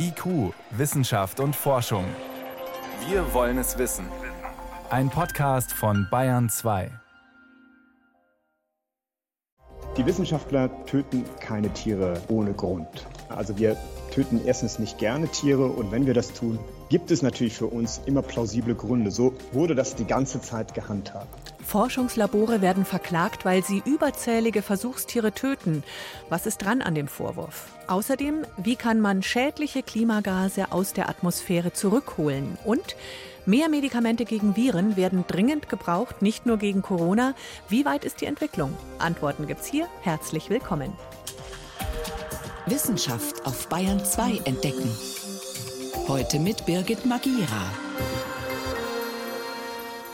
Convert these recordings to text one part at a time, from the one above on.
IQ, Wissenschaft und Forschung. Wir wollen es wissen. Ein Podcast von Bayern 2. Die Wissenschaftler töten keine Tiere ohne Grund. Also wir töten erstens nicht gerne Tiere und wenn wir das tun, gibt es natürlich für uns immer plausible Gründe. So wurde das die ganze Zeit gehandhabt. Forschungslabore werden verklagt, weil sie überzählige Versuchstiere töten. Was ist dran an dem Vorwurf? Außerdem, wie kann man schädliche Klimagase aus der Atmosphäre zurückholen? Und mehr Medikamente gegen Viren werden dringend gebraucht, nicht nur gegen Corona. Wie weit ist die Entwicklung? Antworten gibt's hier. Herzlich willkommen. Wissenschaft auf Bayern 2 entdecken. Heute mit Birgit Magira.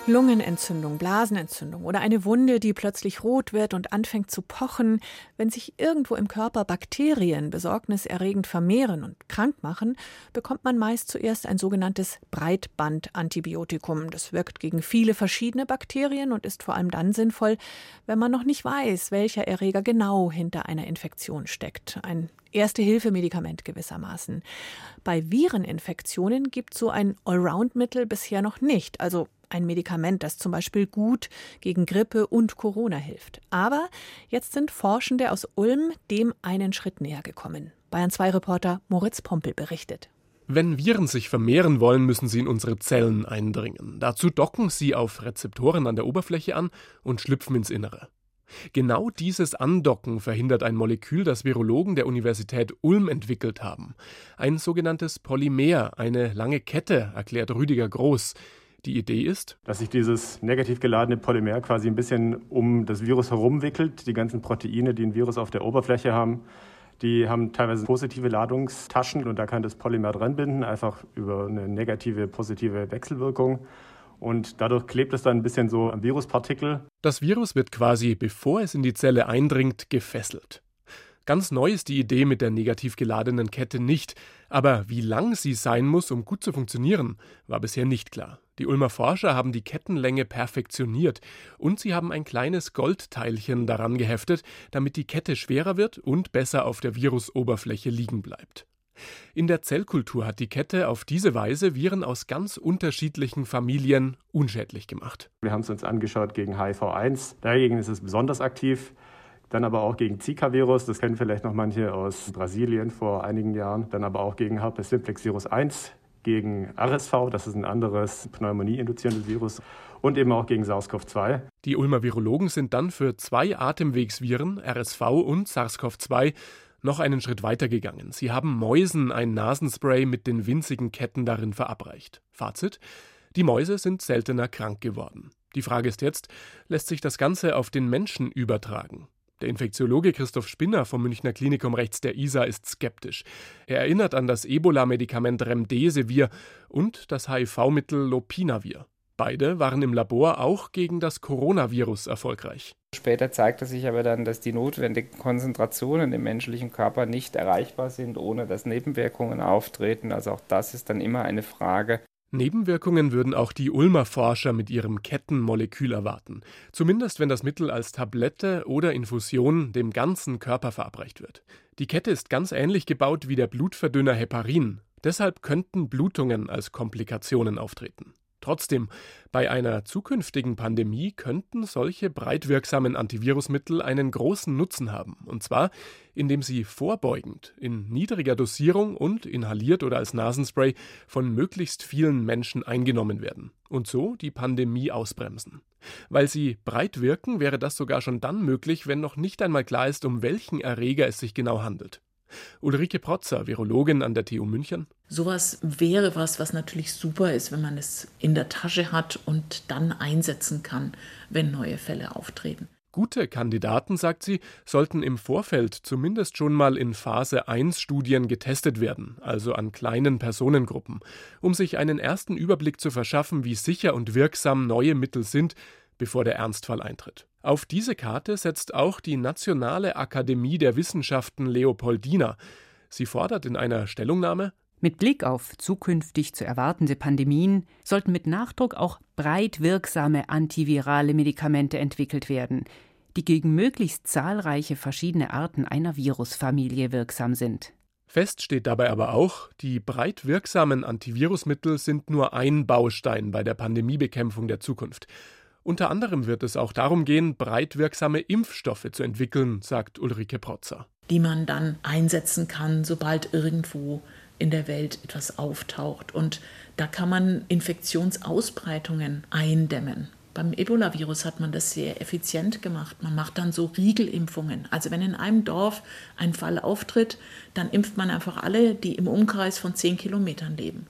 Lungenentzündung, Blasenentzündung oder eine Wunde, die plötzlich rot wird und anfängt zu pochen, wenn sich irgendwo im Körper Bakterien besorgniserregend vermehren und krank machen, bekommt man meist zuerst ein sogenanntes Breitbandantibiotikum. Das wirkt gegen viele verschiedene Bakterien und ist vor allem dann sinnvoll, wenn man noch nicht weiß, welcher Erreger genau hinter einer Infektion steckt. Ein Erste-Hilfe-Medikament gewissermaßen. Bei Vireninfektionen gibt so ein Allround-Mittel bisher noch nicht, also ein Medikament, das zum Beispiel gut gegen Grippe und Corona hilft. Aber jetzt sind Forschende aus Ulm dem einen Schritt näher gekommen. Bayern 2 Reporter Moritz Pompel berichtet. Wenn Viren sich vermehren wollen, müssen sie in unsere Zellen eindringen. Dazu docken sie auf Rezeptoren an der Oberfläche an und schlüpfen ins Innere. Genau dieses Andocken verhindert ein Molekül, das Virologen der Universität Ulm entwickelt haben. Ein sogenanntes Polymer, eine lange Kette, erklärt Rüdiger Groß. Die Idee ist, dass sich dieses negativ geladene Polymer quasi ein bisschen um das Virus herumwickelt. Die ganzen Proteine, die ein Virus auf der Oberfläche haben, die haben teilweise positive Ladungstaschen und da kann das Polymer dran binden, einfach über eine negative, positive Wechselwirkung. Und dadurch klebt es dann ein bisschen so am Viruspartikel. Das Virus wird quasi, bevor es in die Zelle eindringt, gefesselt. Ganz neu ist die Idee mit der negativ geladenen Kette nicht, aber wie lang sie sein muss, um gut zu funktionieren, war bisher nicht klar. Die Ulmer Forscher haben die Kettenlänge perfektioniert und sie haben ein kleines Goldteilchen daran geheftet, damit die Kette schwerer wird und besser auf der Virusoberfläche liegen bleibt. In der Zellkultur hat die Kette auf diese Weise Viren aus ganz unterschiedlichen Familien unschädlich gemacht. Wir haben es uns angeschaut gegen HIV-1. Dagegen ist es besonders aktiv. Dann aber auch gegen Zika-Virus, das kennen vielleicht noch manche aus Brasilien vor einigen Jahren. Dann aber auch gegen Herpes simplex Virus 1, gegen RSV, das ist ein anderes Pneumonie-induzierendes Virus. Und eben auch gegen SARS-CoV-2. Die Ulmer Virologen sind dann für zwei Atemwegsviren, RSV und SARS-CoV-2, noch einen Schritt weiter gegangen. Sie haben Mäusen ein Nasenspray mit den winzigen Ketten darin verabreicht. Fazit: Die Mäuse sind seltener krank geworden. Die Frage ist jetzt, lässt sich das Ganze auf den Menschen übertragen? Der Infektiologe Christoph Spinner vom Münchner Klinikum rechts der ISA ist skeptisch. Er erinnert an das Ebola-Medikament Remdesivir und das HIV-Mittel Lopinavir. Beide waren im Labor auch gegen das Coronavirus erfolgreich. Später zeigte sich aber dann, dass die notwendigen Konzentrationen im menschlichen Körper nicht erreichbar sind, ohne dass Nebenwirkungen auftreten. Also auch das ist dann immer eine Frage Nebenwirkungen würden auch die Ulmer Forscher mit ihrem Kettenmolekül erwarten, zumindest wenn das Mittel als Tablette oder Infusion dem ganzen Körper verabreicht wird. Die Kette ist ganz ähnlich gebaut wie der Blutverdünner Heparin, deshalb könnten Blutungen als Komplikationen auftreten. Trotzdem, bei einer zukünftigen Pandemie könnten solche breitwirksamen Antivirusmittel einen großen Nutzen haben, und zwar indem sie vorbeugend, in niedriger Dosierung und inhaliert oder als Nasenspray von möglichst vielen Menschen eingenommen werden und so die Pandemie ausbremsen. Weil sie breit wirken, wäre das sogar schon dann möglich, wenn noch nicht einmal klar ist, um welchen Erreger es sich genau handelt. Ulrike Protzer, Virologin an der TU München. Sowas wäre was, was natürlich super ist, wenn man es in der Tasche hat und dann einsetzen kann, wenn neue Fälle auftreten. Gute Kandidaten, sagt sie, sollten im Vorfeld zumindest schon mal in Phase 1 Studien getestet werden, also an kleinen Personengruppen, um sich einen ersten Überblick zu verschaffen, wie sicher und wirksam neue Mittel sind, bevor der Ernstfall eintritt. Auf diese Karte setzt auch die Nationale Akademie der Wissenschaften Leopoldina. Sie fordert in einer Stellungnahme mit Blick auf zukünftig zu erwartende Pandemien sollten mit Nachdruck auch breit wirksame antivirale Medikamente entwickelt werden, die gegen möglichst zahlreiche verschiedene Arten einer Virusfamilie wirksam sind. Fest steht dabei aber auch, die breit wirksamen Antivirusmittel sind nur ein Baustein bei der Pandemiebekämpfung der Zukunft. Unter anderem wird es auch darum gehen, breit wirksame Impfstoffe zu entwickeln, sagt Ulrike Protzer. Die man dann einsetzen kann, sobald irgendwo in der Welt etwas auftaucht. Und da kann man Infektionsausbreitungen eindämmen. Beim Ebola-Virus hat man das sehr effizient gemacht. Man macht dann so Riegelimpfungen. Also wenn in einem Dorf ein Fall auftritt, dann impft man einfach alle, die im Umkreis von zehn Kilometern leben.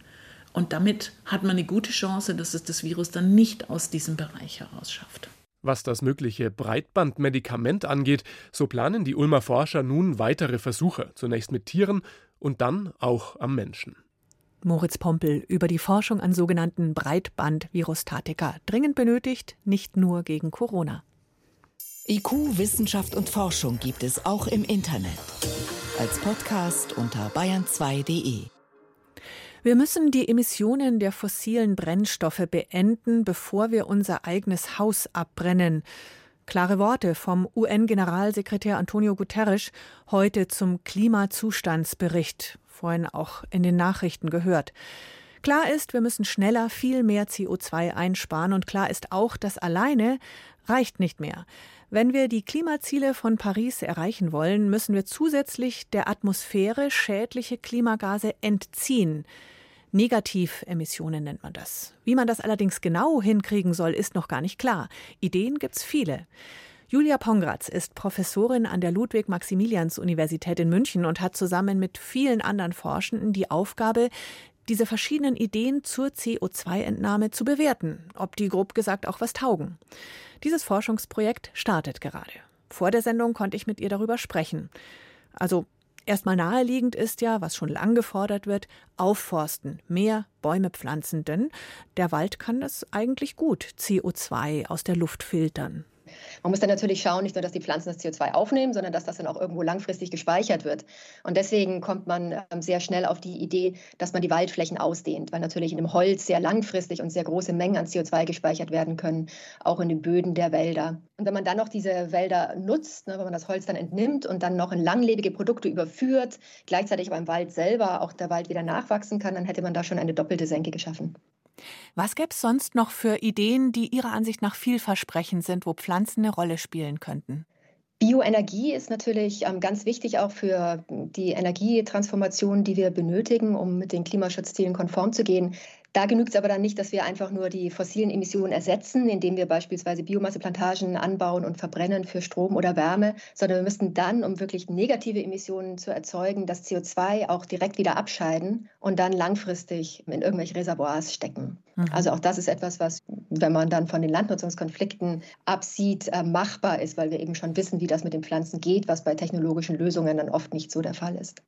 Und damit hat man eine gute Chance, dass es das Virus dann nicht aus diesem Bereich heraus schafft. Was das mögliche Breitbandmedikament angeht, so planen die Ulmer Forscher nun weitere Versuche, zunächst mit Tieren und dann auch am Menschen. Moritz Pompel über die Forschung an sogenannten Breitband-Virustatika, dringend benötigt, nicht nur gegen Corona. IQ, Wissenschaft und Forschung gibt es auch im Internet. Als Podcast unter bayern2.de. Wir müssen die Emissionen der fossilen Brennstoffe beenden, bevor wir unser eigenes Haus abbrennen. Klare Worte vom UN-Generalsekretär Antonio Guterres heute zum Klimazustandsbericht vorhin auch in den Nachrichten gehört. Klar ist, wir müssen schneller viel mehr CO2 einsparen und klar ist auch, das alleine reicht nicht mehr. Wenn wir die Klimaziele von Paris erreichen wollen, müssen wir zusätzlich der Atmosphäre schädliche Klimagase entziehen. Negativemissionen nennt man das. Wie man das allerdings genau hinkriegen soll, ist noch gar nicht klar. Ideen gibt's viele. Julia Pongratz ist Professorin an der Ludwig-Maximilians-Universität in München und hat zusammen mit vielen anderen Forschenden die Aufgabe, diese verschiedenen Ideen zur CO2-Entnahme zu bewerten, ob die grob gesagt auch was taugen. Dieses Forschungsprojekt startet gerade. Vor der Sendung konnte ich mit ihr darüber sprechen. Also erstmal naheliegend ist ja, was schon lang gefordert wird, aufforsten, mehr Bäume pflanzen, denn der Wald kann es eigentlich gut, CO2 aus der Luft filtern. Man muss dann natürlich schauen, nicht nur, dass die Pflanzen das CO2 aufnehmen, sondern dass das dann auch irgendwo langfristig gespeichert wird. Und deswegen kommt man ähm, sehr schnell auf die Idee, dass man die Waldflächen ausdehnt, weil natürlich in dem Holz sehr langfristig und sehr große Mengen an CO2 gespeichert werden können, auch in den Böden der Wälder. Und wenn man dann noch diese Wälder nutzt, ne, wenn man das Holz dann entnimmt und dann noch in langlebige Produkte überführt, gleichzeitig beim Wald selber auch der Wald wieder nachwachsen kann, dann hätte man da schon eine doppelte Senke geschaffen. Was gäbe es sonst noch für Ideen, die Ihrer Ansicht nach vielversprechend sind, wo Pflanzen eine Rolle spielen könnten? Bioenergie ist natürlich ähm, ganz wichtig auch für die Energietransformation, die wir benötigen, um mit den Klimaschutzzielen konform zu gehen. Da genügt es aber dann nicht, dass wir einfach nur die fossilen Emissionen ersetzen, indem wir beispielsweise Biomasseplantagen anbauen und verbrennen für Strom oder Wärme, sondern wir müssten dann, um wirklich negative Emissionen zu erzeugen, das CO2 auch direkt wieder abscheiden und dann langfristig in irgendwelche Reservoirs stecken. Mhm. Also auch das ist etwas, was, wenn man dann von den Landnutzungskonflikten absieht, äh, machbar ist, weil wir eben schon wissen, wie das mit den Pflanzen geht, was bei technologischen Lösungen dann oft nicht so der Fall ist.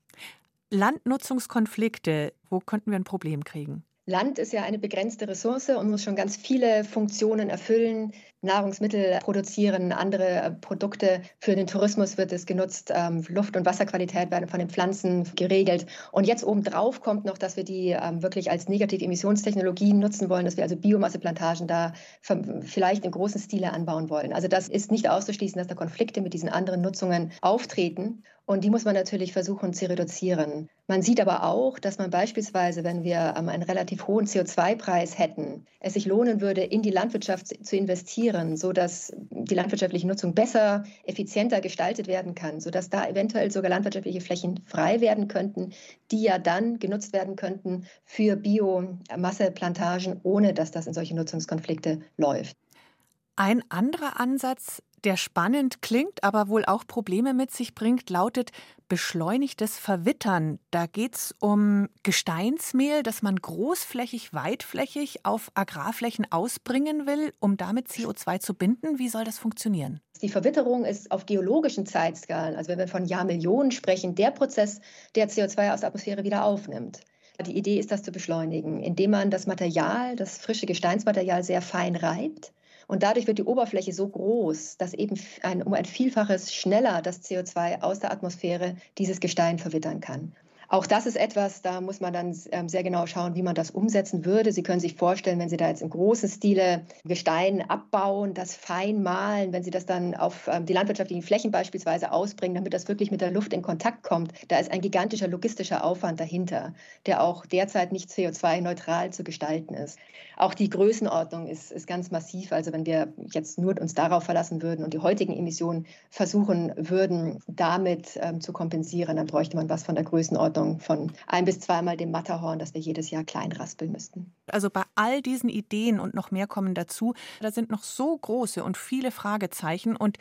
Landnutzungskonflikte, wo könnten wir ein Problem kriegen? Land ist ja eine begrenzte Ressource und muss schon ganz viele Funktionen erfüllen. Nahrungsmittel produzieren, andere äh, Produkte. Für den Tourismus wird es genutzt. Ähm, Luft- und Wasserqualität werden von den Pflanzen geregelt. Und jetzt obendrauf kommt noch, dass wir die ähm, wirklich als negative Emissionstechnologien nutzen wollen, dass wir also Biomasseplantagen da vielleicht in großen Stile anbauen wollen. Also das ist nicht auszuschließen, dass da Konflikte mit diesen anderen Nutzungen auftreten. Und die muss man natürlich versuchen zu reduzieren. Man sieht aber auch, dass man beispielsweise, wenn wir ähm, einen relativ hohen CO2-Preis hätten, es sich lohnen würde, in die Landwirtschaft zu investieren, sodass die landwirtschaftliche Nutzung besser, effizienter gestaltet werden kann, sodass da eventuell sogar landwirtschaftliche Flächen frei werden könnten, die ja dann genutzt werden könnten für Biomasseplantagen, ohne dass das in solche Nutzungskonflikte läuft. Ein anderer Ansatz, der spannend klingt, aber wohl auch Probleme mit sich bringt, lautet beschleunigtes Verwittern. Da geht es um Gesteinsmehl, das man großflächig, weitflächig auf Agrarflächen ausbringen will, um damit CO2 zu binden. Wie soll das funktionieren? Die Verwitterung ist auf geologischen Zeitskalen, also wenn wir von Jahrmillionen sprechen, der Prozess, der CO2 aus der Atmosphäre wieder aufnimmt. Die Idee ist, das zu beschleunigen, indem man das Material, das frische Gesteinsmaterial sehr fein reibt und dadurch wird die Oberfläche so groß, dass eben ein, um ein Vielfaches schneller das CO2 aus der Atmosphäre dieses Gestein verwittern kann. Auch das ist etwas, da muss man dann ähm, sehr genau schauen, wie man das umsetzen würde. Sie können sich vorstellen, wenn Sie da jetzt im großen Stile Gestein abbauen, das fein malen, wenn Sie das dann auf ähm, die landwirtschaftlichen Flächen beispielsweise ausbringen, damit das wirklich mit der Luft in Kontakt kommt, da ist ein gigantischer logistischer Aufwand dahinter, der auch derzeit nicht CO2-neutral zu gestalten ist. Auch die Größenordnung ist, ist ganz massiv. Also wenn wir jetzt nur uns darauf verlassen würden und die heutigen Emissionen versuchen würden, damit ähm, zu kompensieren, dann bräuchte man was von der Größenordnung von ein bis zweimal dem Matterhorn, das wir jedes Jahr klein raspeln müssten. Also bei all diesen Ideen und noch mehr kommen dazu, da sind noch so große und viele Fragezeichen und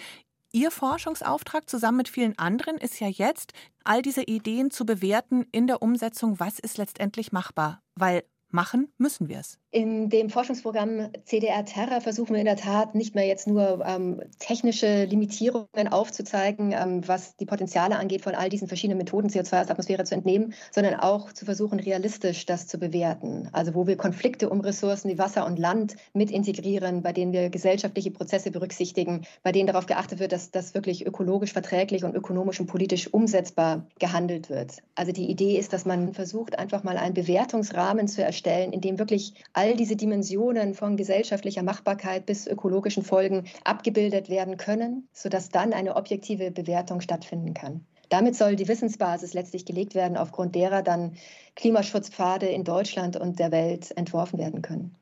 Ihr Forschungsauftrag zusammen mit vielen anderen ist ja jetzt, all diese Ideen zu bewerten in der Umsetzung, was ist letztendlich machbar. Weil machen müssen wir es. In dem Forschungsprogramm CDR Terra versuchen wir in der Tat nicht mehr jetzt nur ähm, technische Limitierungen aufzuzeigen, ähm, was die Potenziale angeht, von all diesen verschiedenen Methoden CO2 aus der Atmosphäre zu entnehmen, sondern auch zu versuchen, realistisch das zu bewerten. Also wo wir Konflikte um Ressourcen wie Wasser und Land mit integrieren, bei denen wir gesellschaftliche Prozesse berücksichtigen, bei denen darauf geachtet wird, dass das wirklich ökologisch verträglich und ökonomisch und politisch umsetzbar gehandelt wird. Also die Idee ist, dass man versucht, einfach mal einen Bewertungsrahmen zu erstellen, in dem wirklich all all diese Dimensionen von gesellschaftlicher Machbarkeit bis ökologischen Folgen abgebildet werden können, sodass dann eine objektive Bewertung stattfinden kann. Damit soll die Wissensbasis letztlich gelegt werden, aufgrund derer dann Klimaschutzpfade in Deutschland und der Welt entworfen werden können.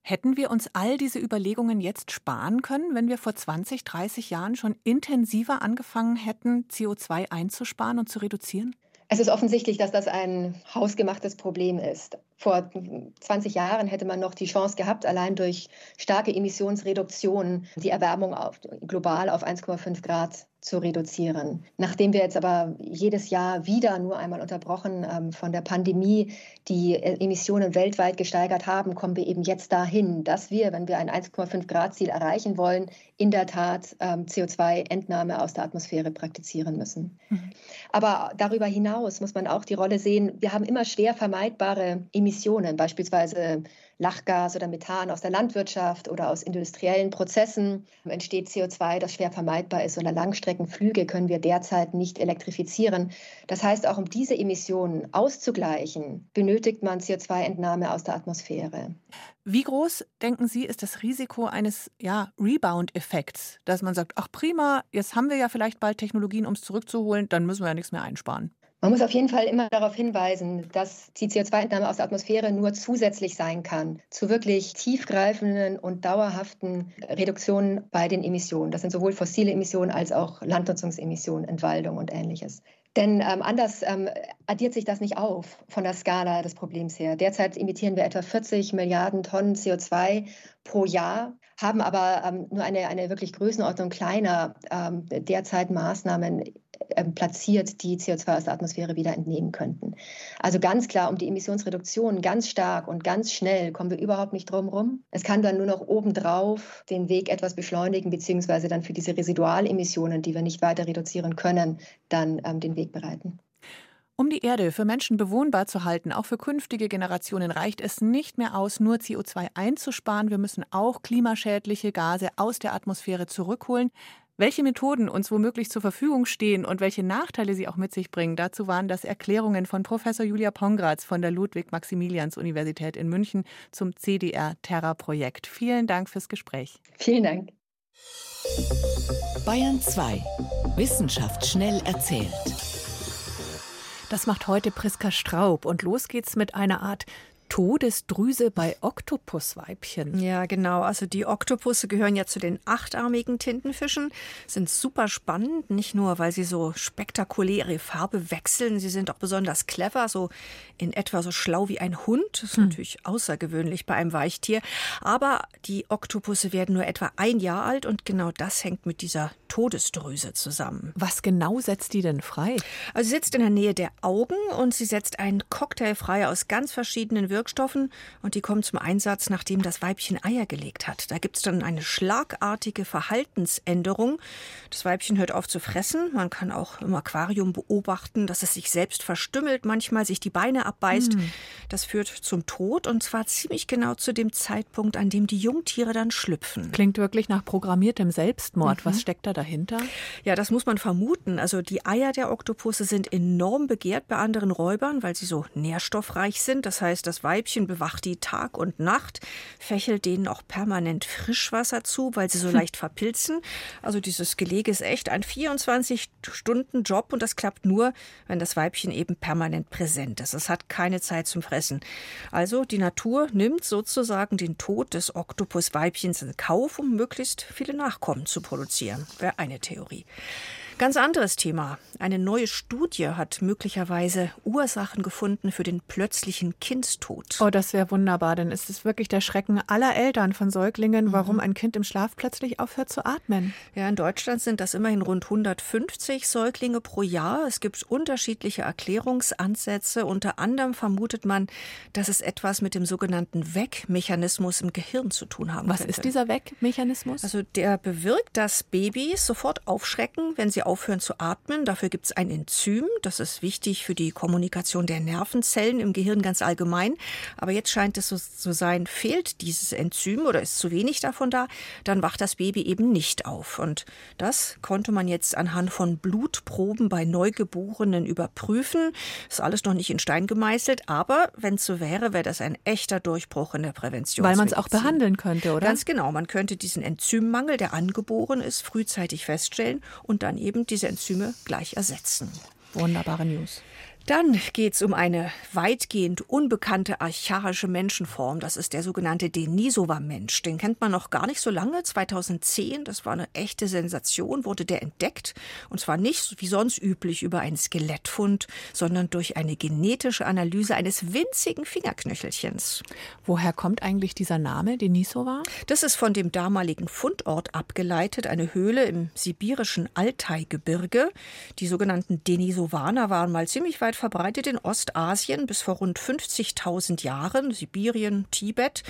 Hätten wir uns all diese Überlegungen jetzt sparen können, wenn wir vor 20, 30 Jahren schon intensiver angefangen hätten, CO2 einzusparen und zu reduzieren? Es ist offensichtlich, dass das ein hausgemachtes Problem ist. Vor 20 Jahren hätte man noch die Chance gehabt, allein durch starke Emissionsreduktion die Erwärmung auf, global auf 1,5 Grad zu reduzieren. Nachdem wir jetzt aber jedes Jahr wieder nur einmal unterbrochen ähm, von der Pandemie die äh, Emissionen weltweit gesteigert haben, kommen wir eben jetzt dahin, dass wir, wenn wir ein 1,5 Grad Ziel erreichen wollen, in der Tat ähm, CO2-Entnahme aus der Atmosphäre praktizieren müssen. Mhm. Aber darüber hinaus muss man auch die Rolle sehen, wir haben immer schwer vermeidbare Emissionen, beispielsweise Lachgas oder Methan aus der Landwirtschaft oder aus industriellen Prozessen entsteht CO2, das schwer vermeidbar ist. Oder Langstreckenflüge können wir derzeit nicht elektrifizieren. Das heißt, auch um diese Emissionen auszugleichen, benötigt man CO2-Entnahme aus der Atmosphäre. Wie groß, denken Sie, ist das Risiko eines ja, Rebound-Effekts, dass man sagt, ach prima, jetzt haben wir ja vielleicht bald Technologien, um es zurückzuholen, dann müssen wir ja nichts mehr einsparen? Man muss auf jeden Fall immer darauf hinweisen, dass die CO2-Entnahme aus der Atmosphäre nur zusätzlich sein kann zu wirklich tiefgreifenden und dauerhaften Reduktionen bei den Emissionen. Das sind sowohl fossile Emissionen als auch Landnutzungsemissionen, Entwaldung und ähnliches. Denn ähm, anders ähm, addiert sich das nicht auf von der Skala des Problems her. Derzeit emittieren wir etwa 40 Milliarden Tonnen CO2 pro Jahr, haben aber ähm, nur eine, eine wirklich Größenordnung kleiner ähm, derzeit Maßnahmen platziert, die CO2 aus der Atmosphäre wieder entnehmen könnten. Also ganz klar, um die Emissionsreduktion ganz stark und ganz schnell kommen wir überhaupt nicht drum rum. Es kann dann nur noch obendrauf den Weg etwas beschleunigen, beziehungsweise dann für diese Residualemissionen, die wir nicht weiter reduzieren können, dann ähm, den Weg bereiten. Um die Erde für Menschen bewohnbar zu halten, auch für künftige Generationen, reicht es nicht mehr aus, nur CO2 einzusparen. Wir müssen auch klimaschädliche Gase aus der Atmosphäre zurückholen. Welche Methoden uns womöglich zur Verfügung stehen und welche Nachteile sie auch mit sich bringen, dazu waren das Erklärungen von Professor Julia Pongratz von der Ludwig-Maximilians-Universität in München zum CDR-Terra-Projekt. Vielen Dank fürs Gespräch. Vielen Dank. Bayern 2. Wissenschaft schnell erzählt. Das macht heute Priska Straub und los geht's mit einer Art Todesdrüse bei Oktopusweibchen. Ja, genau. Also die Oktopusse gehören ja zu den achtarmigen Tintenfischen, sind super spannend, nicht nur, weil sie so spektakuläre Farbe wechseln, sie sind auch besonders clever, so in etwa so schlau wie ein Hund. Das ist hm. natürlich außergewöhnlich bei einem Weichtier. Aber die Oktopusse werden nur etwa ein Jahr alt und genau das hängt mit dieser Todesdrüse zusammen. Was genau setzt die denn frei? Also sie sitzt in der Nähe der Augen und sie setzt einen Cocktail frei aus ganz verschiedenen Wirkstoffen Wirkstoffen und die kommen zum Einsatz, nachdem das Weibchen Eier gelegt hat. Da gibt es dann eine schlagartige Verhaltensänderung. Das Weibchen hört auf zu fressen. Man kann auch im Aquarium beobachten, dass es sich selbst verstümmelt, manchmal sich die Beine abbeißt. Hm. Das führt zum Tod und zwar ziemlich genau zu dem Zeitpunkt, an dem die Jungtiere dann schlüpfen. Klingt wirklich nach programmiertem Selbstmord. Mhm. Was steckt da dahinter? Ja, das muss man vermuten. Also die Eier der Oktopusse sind enorm begehrt bei anderen Räubern, weil sie so nährstoffreich sind. Das heißt, das Weibchen bewacht die Tag und Nacht, fächelt denen auch permanent Frischwasser zu, weil sie so hm. leicht verpilzen. Also dieses Gelege ist echt ein 24-Stunden-Job und das klappt nur, wenn das Weibchen eben permanent präsent ist. Es hat keine Zeit zum Fressen. Also die Natur nimmt sozusagen den Tod des Oktopusweibchens in Kauf, um möglichst viele Nachkommen zu produzieren. Wäre eine Theorie. Ganz anderes Thema. Eine neue Studie hat möglicherweise Ursachen gefunden für den plötzlichen Kindstod. Oh, das wäre wunderbar, denn es ist wirklich der Schrecken aller Eltern von Säuglingen, mhm. warum ein Kind im Schlaf plötzlich aufhört zu atmen. Ja, in Deutschland sind das immerhin rund 150 Säuglinge pro Jahr. Es gibt unterschiedliche Erklärungsansätze. Unter anderem vermutet man, dass es etwas mit dem sogenannten Weckmechanismus im Gehirn zu tun haben Was könnte. ist dieser Weckmechanismus? Also der bewirkt, dass Babys sofort aufschrecken, wenn sie aufhören zu atmen. Dafür gibt es ein Enzym. Das ist wichtig für die Kommunikation der Nervenzellen im Gehirn ganz allgemein. Aber jetzt scheint es so zu sein, fehlt dieses Enzym oder ist zu wenig davon da, dann wacht das Baby eben nicht auf. Und das konnte man jetzt anhand von Blutproben bei Neugeborenen überprüfen. Ist alles noch nicht in Stein gemeißelt, aber wenn es so wäre, wäre das ein echter Durchbruch in der Prävention. Weil man es auch behandeln könnte, oder? Ganz genau. Man könnte diesen Enzymmangel, der angeboren ist, frühzeitig feststellen und dann eben diese Enzyme gleich ersetzen. Wunderbare News. Dann geht es um eine weitgehend unbekannte archaische Menschenform. Das ist der sogenannte Denisova-Mensch. Den kennt man noch gar nicht so lange. 2010, das war eine echte Sensation, wurde der entdeckt. Und zwar nicht wie sonst üblich über einen Skelettfund, sondern durch eine genetische Analyse eines winzigen Fingerknöchelchens. Woher kommt eigentlich dieser Name Denisova? Das ist von dem damaligen Fundort abgeleitet, eine Höhle im sibirischen Altai-Gebirge. Die sogenannten Denisovaner waren mal ziemlich weit weit verbreitet in Ostasien bis vor rund 50.000 Jahren. Sibirien, Tibet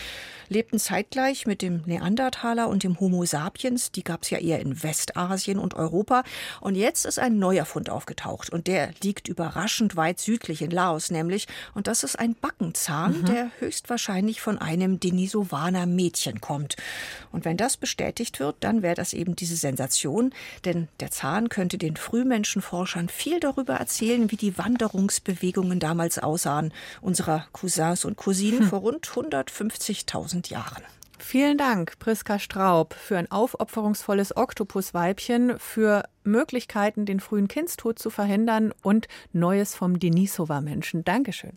lebten zeitgleich mit dem Neandertaler und dem Homo sapiens. Die gab es ja eher in Westasien und Europa. Und jetzt ist ein neuer Fund aufgetaucht und der liegt überraschend weit südlich in Laos nämlich. Und das ist ein Backenzahn, mhm. der höchstwahrscheinlich von einem Denisovaner Mädchen kommt. Und wenn das bestätigt wird, dann wäre das eben diese Sensation, denn der Zahn könnte den Frühmenschenforschern viel darüber erzählen, wie die Wanderung Wanderungsbewegungen damals aussahen, unserer Cousins und Cousinen hm. vor rund 150.000 Jahren. Vielen Dank, Priska Straub, für ein aufopferungsvolles Oktopusweibchen, für Möglichkeiten, den frühen Kindstod zu verhindern und Neues vom Denisova-Menschen. Dankeschön.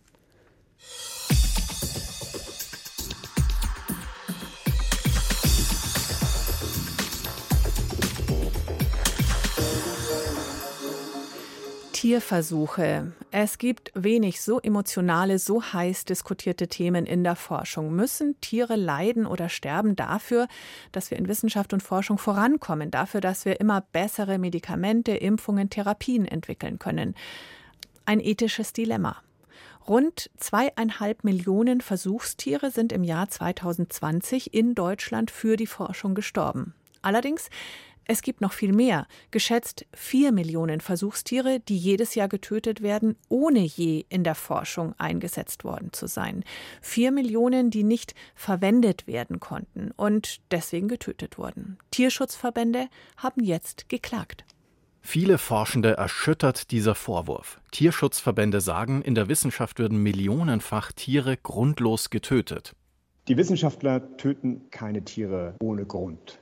Tierversuche. Es gibt wenig so emotionale, so heiß diskutierte Themen in der Forschung. Müssen Tiere leiden oder sterben dafür, dass wir in Wissenschaft und Forschung vorankommen, dafür, dass wir immer bessere Medikamente, Impfungen, Therapien entwickeln können? Ein ethisches Dilemma. Rund zweieinhalb Millionen Versuchstiere sind im Jahr 2020 in Deutschland für die Forschung gestorben. Allerdings es gibt noch viel mehr, geschätzt vier Millionen Versuchstiere, die jedes Jahr getötet werden, ohne je in der Forschung eingesetzt worden zu sein. Vier Millionen, die nicht verwendet werden konnten und deswegen getötet wurden. Tierschutzverbände haben jetzt geklagt. Viele Forschende erschüttert dieser Vorwurf. Tierschutzverbände sagen, in der Wissenschaft würden millionenfach Tiere grundlos getötet. Die Wissenschaftler töten keine Tiere ohne Grund.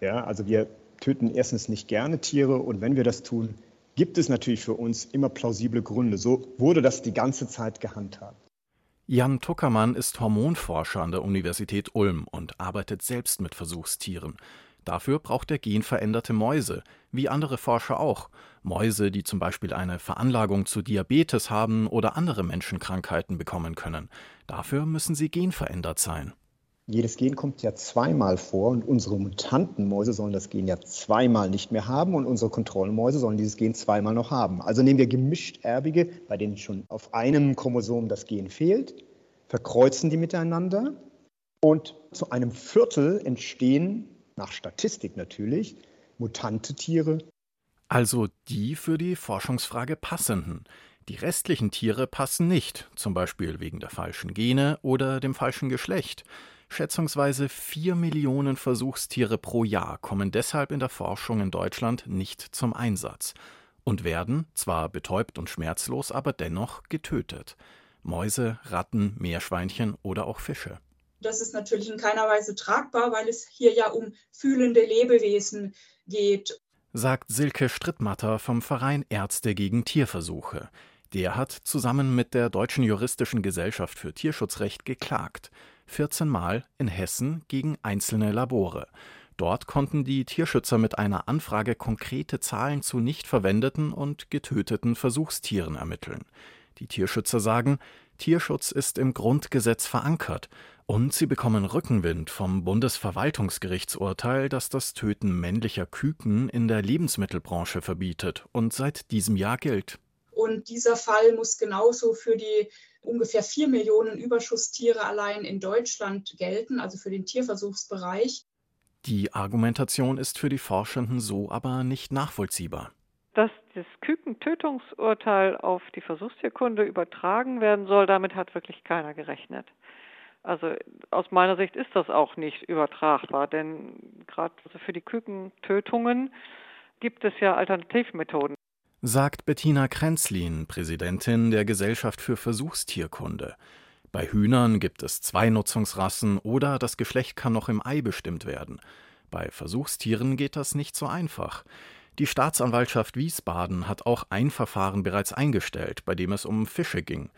Ja, also wir töten erstens nicht gerne Tiere und wenn wir das tun, gibt es natürlich für uns immer plausible Gründe. So wurde das die ganze Zeit gehandhabt. Jan Tuckermann ist Hormonforscher an der Universität Ulm und arbeitet selbst mit Versuchstieren. Dafür braucht er genveränderte Mäuse, wie andere Forscher auch. Mäuse, die zum Beispiel eine Veranlagung zu Diabetes haben oder andere Menschenkrankheiten bekommen können. Dafür müssen sie genverändert sein jedes Gen kommt ja zweimal vor und unsere Mutantenmäuse sollen das Gen ja zweimal nicht mehr haben und unsere Kontrollmäuse sollen dieses Gen zweimal noch haben. Also nehmen wir gemischt erbige, bei denen schon auf einem Chromosom das Gen fehlt, verkreuzen die miteinander und zu einem Viertel entstehen, nach Statistik natürlich, mutante Tiere. Also die für die Forschungsfrage passenden. Die restlichen Tiere passen nicht, zum Beispiel wegen der falschen Gene oder dem falschen Geschlecht. Schätzungsweise vier Millionen Versuchstiere pro Jahr kommen deshalb in der Forschung in Deutschland nicht zum Einsatz und werden, zwar betäubt und schmerzlos, aber dennoch getötet. Mäuse, Ratten, Meerschweinchen oder auch Fische. Das ist natürlich in keiner Weise tragbar, weil es hier ja um fühlende Lebewesen geht. Sagt Silke Strittmatter vom Verein Ärzte gegen Tierversuche. Der hat zusammen mit der Deutschen Juristischen Gesellschaft für Tierschutzrecht geklagt. 14 Mal in Hessen gegen einzelne Labore. Dort konnten die Tierschützer mit einer Anfrage konkrete Zahlen zu nicht verwendeten und getöteten Versuchstieren ermitteln. Die Tierschützer sagen, Tierschutz ist im Grundgesetz verankert und sie bekommen Rückenwind vom Bundesverwaltungsgerichtsurteil, das das Töten männlicher Küken in der Lebensmittelbranche verbietet und seit diesem Jahr gilt. Und dieser Fall muss genauso für die ungefähr vier Millionen Überschusstiere allein in Deutschland gelten, also für den Tierversuchsbereich. Die Argumentation ist für die Forschenden so aber nicht nachvollziehbar. Dass das Kükentötungsurteil auf die Versuchstierkunde übertragen werden soll, damit hat wirklich keiner gerechnet. Also aus meiner Sicht ist das auch nicht übertragbar, denn gerade für die Kükentötungen gibt es ja Alternativmethoden. Sagt Bettina Krenzlin, Präsidentin der Gesellschaft für Versuchstierkunde. Bei Hühnern gibt es zwei Nutzungsrassen oder das Geschlecht kann noch im Ei bestimmt werden. Bei Versuchstieren geht das nicht so einfach. Die Staatsanwaltschaft Wiesbaden hat auch ein Verfahren bereits eingestellt, bei dem es um Fische ging.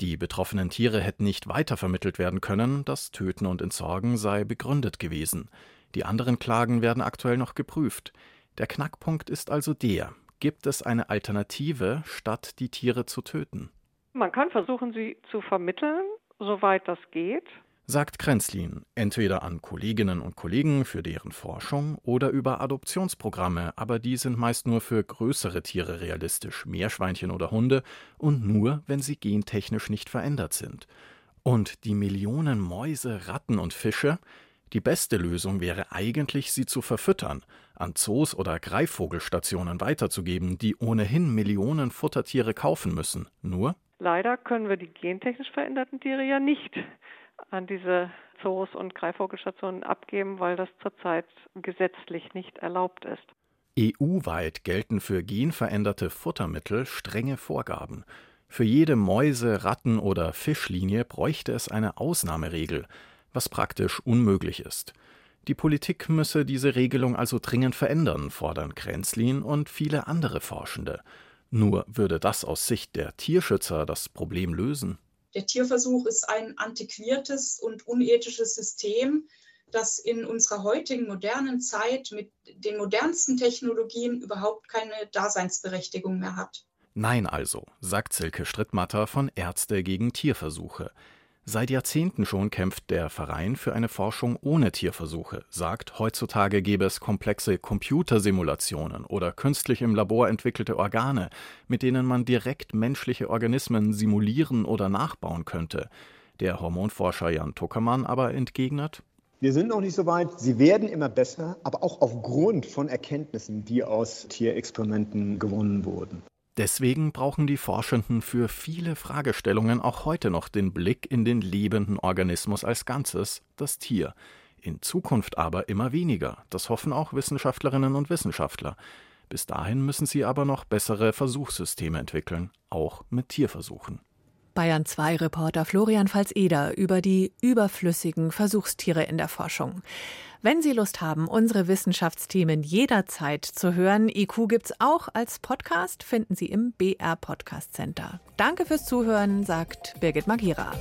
Die betroffenen Tiere hätten nicht weitervermittelt werden können, das Töten und Entsorgen sei begründet gewesen. Die anderen Klagen werden aktuell noch geprüft. Der Knackpunkt ist also der, gibt es eine Alternative, statt die Tiere zu töten? Man kann versuchen, sie zu vermitteln, soweit das geht. Sagt Krenzlin, entweder an Kolleginnen und Kollegen für deren Forschung oder über Adoptionsprogramme, aber die sind meist nur für größere Tiere realistisch, Meerschweinchen oder Hunde, und nur, wenn sie gentechnisch nicht verändert sind. Und die Millionen Mäuse, Ratten und Fische, die beste Lösung wäre eigentlich, sie zu verfüttern, an Zoos oder Greifvogelstationen weiterzugeben, die ohnehin Millionen Futtertiere kaufen müssen. Nur Leider können wir die gentechnisch veränderten Tiere ja nicht an diese Zoos und Greifvogelstationen abgeben, weil das zurzeit gesetzlich nicht erlaubt ist. EU-weit gelten für genveränderte Futtermittel strenge Vorgaben. Für jede Mäuse-, Ratten- oder Fischlinie bräuchte es eine Ausnahmeregel, was praktisch unmöglich ist. Die Politik müsse diese Regelung also dringend verändern, fordern Kränzlin und viele andere Forschende. Nur würde das aus Sicht der Tierschützer das Problem lösen? Der Tierversuch ist ein antiquiertes und unethisches System, das in unserer heutigen modernen Zeit mit den modernsten Technologien überhaupt keine Daseinsberechtigung mehr hat. Nein also, sagt Silke Strittmatter von Ärzte gegen Tierversuche. Seit Jahrzehnten schon kämpft der Verein für eine Forschung ohne Tierversuche, sagt, heutzutage gäbe es komplexe Computersimulationen oder künstlich im Labor entwickelte Organe, mit denen man direkt menschliche Organismen simulieren oder nachbauen könnte. Der Hormonforscher Jan Tuckermann aber entgegnet, wir sind noch nicht so weit. Sie werden immer besser, aber auch aufgrund von Erkenntnissen, die aus Tierexperimenten gewonnen wurden. Deswegen brauchen die Forschenden für viele Fragestellungen auch heute noch den Blick in den lebenden Organismus als Ganzes, das Tier. In Zukunft aber immer weniger, das hoffen auch Wissenschaftlerinnen und Wissenschaftler. Bis dahin müssen sie aber noch bessere Versuchssysteme entwickeln, auch mit Tierversuchen. Bayern 2 Reporter Florian Pfalz-Eder über die überflüssigen Versuchstiere in der Forschung. Wenn Sie Lust haben, unsere Wissenschaftsthemen jederzeit zu hören, IQ gibt's auch als Podcast, finden Sie im BR Podcast Center. Danke fürs Zuhören, sagt Birgit Magira.